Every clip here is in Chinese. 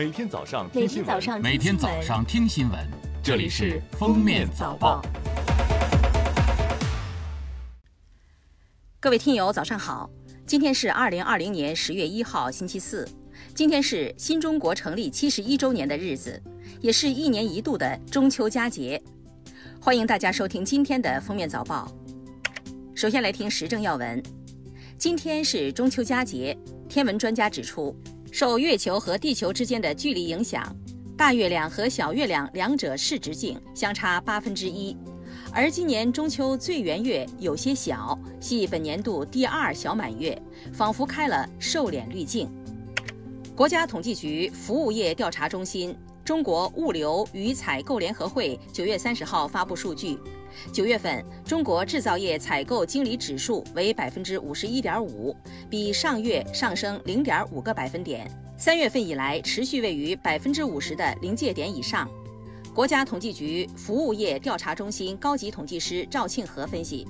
每天早上听新闻，每天早上听新闻，这里是《封面早报》。各位听友，早上好！今天是二零二零年十月一号，星期四。今天是新中国成立七十一周年的日子，也是一年一度的中秋佳节。欢迎大家收听今天的封面早报。首先来听时政要闻。今天是中秋佳节，天文专家指出，受月球和地球之间的距离影响，大月亮和小月亮两者视直径相差八分之一。而今年中秋最圆月有些小，系本年度第二小满月，仿佛开了瘦脸滤镜。国家统计局服务业调查中心、中国物流与采购联合会九月三十号发布数据，九月份中国制造业采购经理指数为百分之五十一点五，比上月上升零点五个百分点，三月份以来持续位于百分之五十的临界点以上。国家统计局服务业调查中心高级统计师赵庆和分析，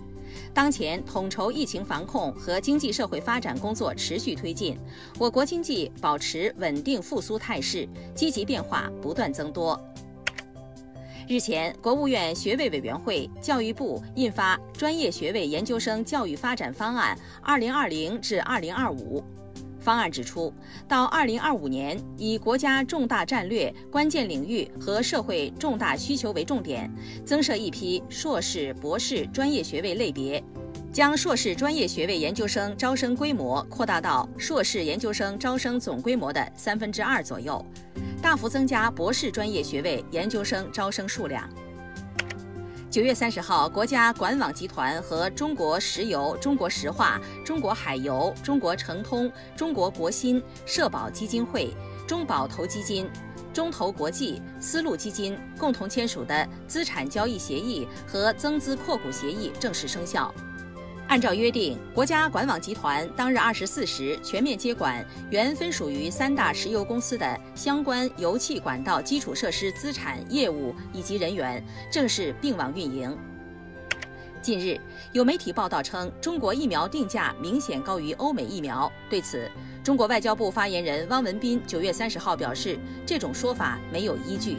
当前统筹疫情防控和经济社会发展工作持续推进，我国经济保持稳定复苏态势，积极变化不断增多。日前，国务院学位委员会、教育部印发《专业学位研究生教育发展方案（二零二零至二零二五）》。方案指出，到二零二五年，以国家重大战略、关键领域和社会重大需求为重点，增设一批硕士、博士专业学位类别，将硕士专业学位研究生招生规模扩大到硕士研究生招生总规模的三分之二左右，大幅增加博士专业学位研究生招生数量。九月三十号，国家管网集团和中国石油、中国石化、中国海油、中国诚通、中国国新、社保基金会、中保投基金、中投国际、丝路基金共同签署的资产交易协议和增资扩股协议正式生效。按照约定，国家管网集团当日二十四时全面接管原分属于三大石油公司的相关油气管道基础设施资产业务以及人员，正式并网运营。近日，有媒体报道称，中国疫苗定价明显高于欧美疫苗。对此，中国外交部发言人汪文斌九月三十号表示，这种说法没有依据。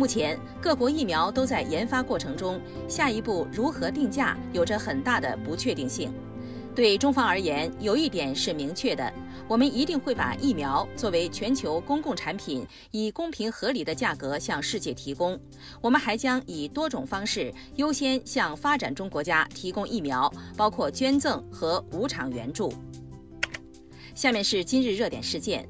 目前，各国疫苗都在研发过程中，下一步如何定价有着很大的不确定性。对中方而言，有一点是明确的：我们一定会把疫苗作为全球公共产品，以公平合理的价格向世界提供。我们还将以多种方式优先向发展中国家提供疫苗，包括捐赠和无偿援助。下面是今日热点事件。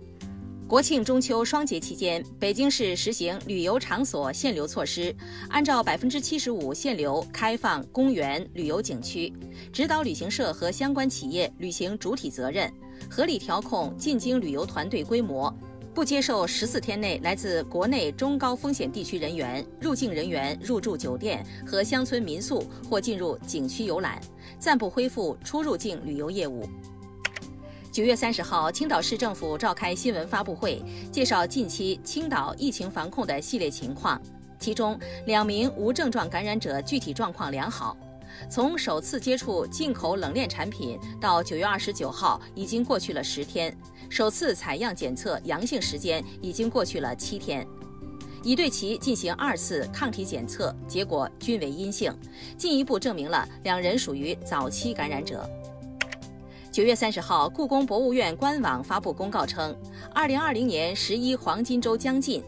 国庆中秋双节期间，北京市实行旅游场所限流措施，按照百分之七十五限流开放公园、旅游景区，指导旅行社和相关企业履行主体责任，合理调控进京旅游团队规模，不接受十四天内来自国内中高风险地区人员、入境人员入住酒店和乡村民宿或进入景区游览，暂不恢复出入境旅游业务。九月三十号，青岛市政府召开新闻发布会，介绍近期青岛疫情防控的系列情况。其中，两名无症状感染者具体状况良好。从首次接触进口冷链产品到九月二十九号，已经过去了十天；首次采样检测阳性时间已经过去了七天。已对其进行二次抗体检测，结果均为阴性，进一步证明了两人属于早期感染者。九月三十号，故宫博物院官网发布公告称，二零二零年十一黄金周将近。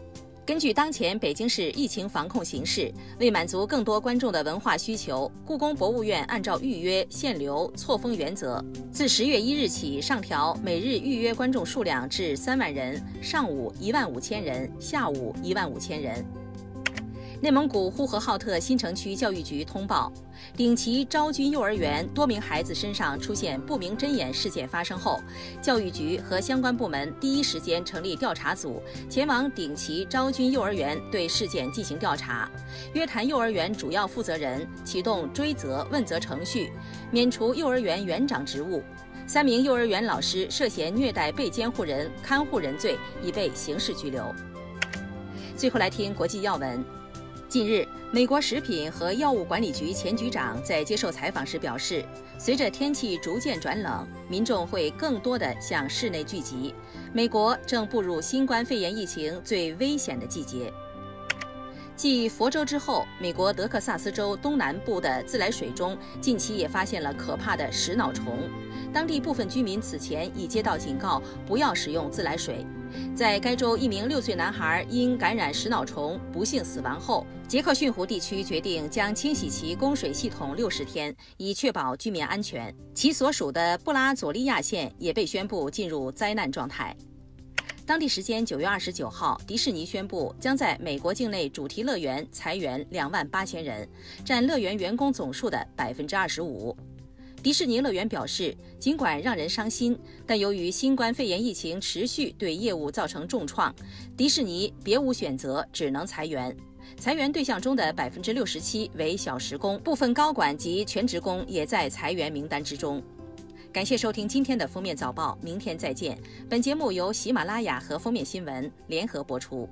根据当前北京市疫情防控形势，为满足更多观众的文化需求，故宫博物院按照预约、限流、错峰原则，自十月一日起上调每日预约观众数量至三万人，上午一万五千人，下午一万五千人。内蒙古呼和浩特新城区教育局通报，顶旗昭君幼儿园多名孩子身上出现不明针眼事件发生后，教育局和相关部门第一时间成立调查组，前往顶旗昭君幼儿园对事件进行调查，约谈幼儿园主要负责人，启动追责问责程序，免除幼儿园园长职务。三名幼儿园老师涉嫌虐待被监护人、看护人罪，已被刑事拘留。最后来听国际要闻。近日，美国食品和药物管理局前局长在接受采访时表示，随着天气逐渐转冷，民众会更多地向室内聚集。美国正步入新冠肺炎疫情最危险的季节。继佛州之后，美国德克萨斯州东南部的自来水中近期也发现了可怕的食脑虫。当地部分居民此前已接到警告，不要使用自来水。在该州，一名六岁男孩因感染食脑虫不幸死亡后，杰克逊湖地区决定将清洗其供水系统六十天，以确保居民安全。其所属的布拉佐利亚县也被宣布进入灾难状态。当地时间九月二十九号，迪士尼宣布将在美国境内主题乐园裁员两万八千人，占乐园员工总数的百分之二十五。迪士尼乐园表示，尽管让人伤心，但由于新冠肺炎疫情持续对业务造成重创，迪士尼别无选择，只能裁员。裁员对象中的百分之六十七为小时工，部分高管及全职工也在裁员名单之中。感谢收听今天的封面早报，明天再见。本节目由喜马拉雅和封面新闻联合播出。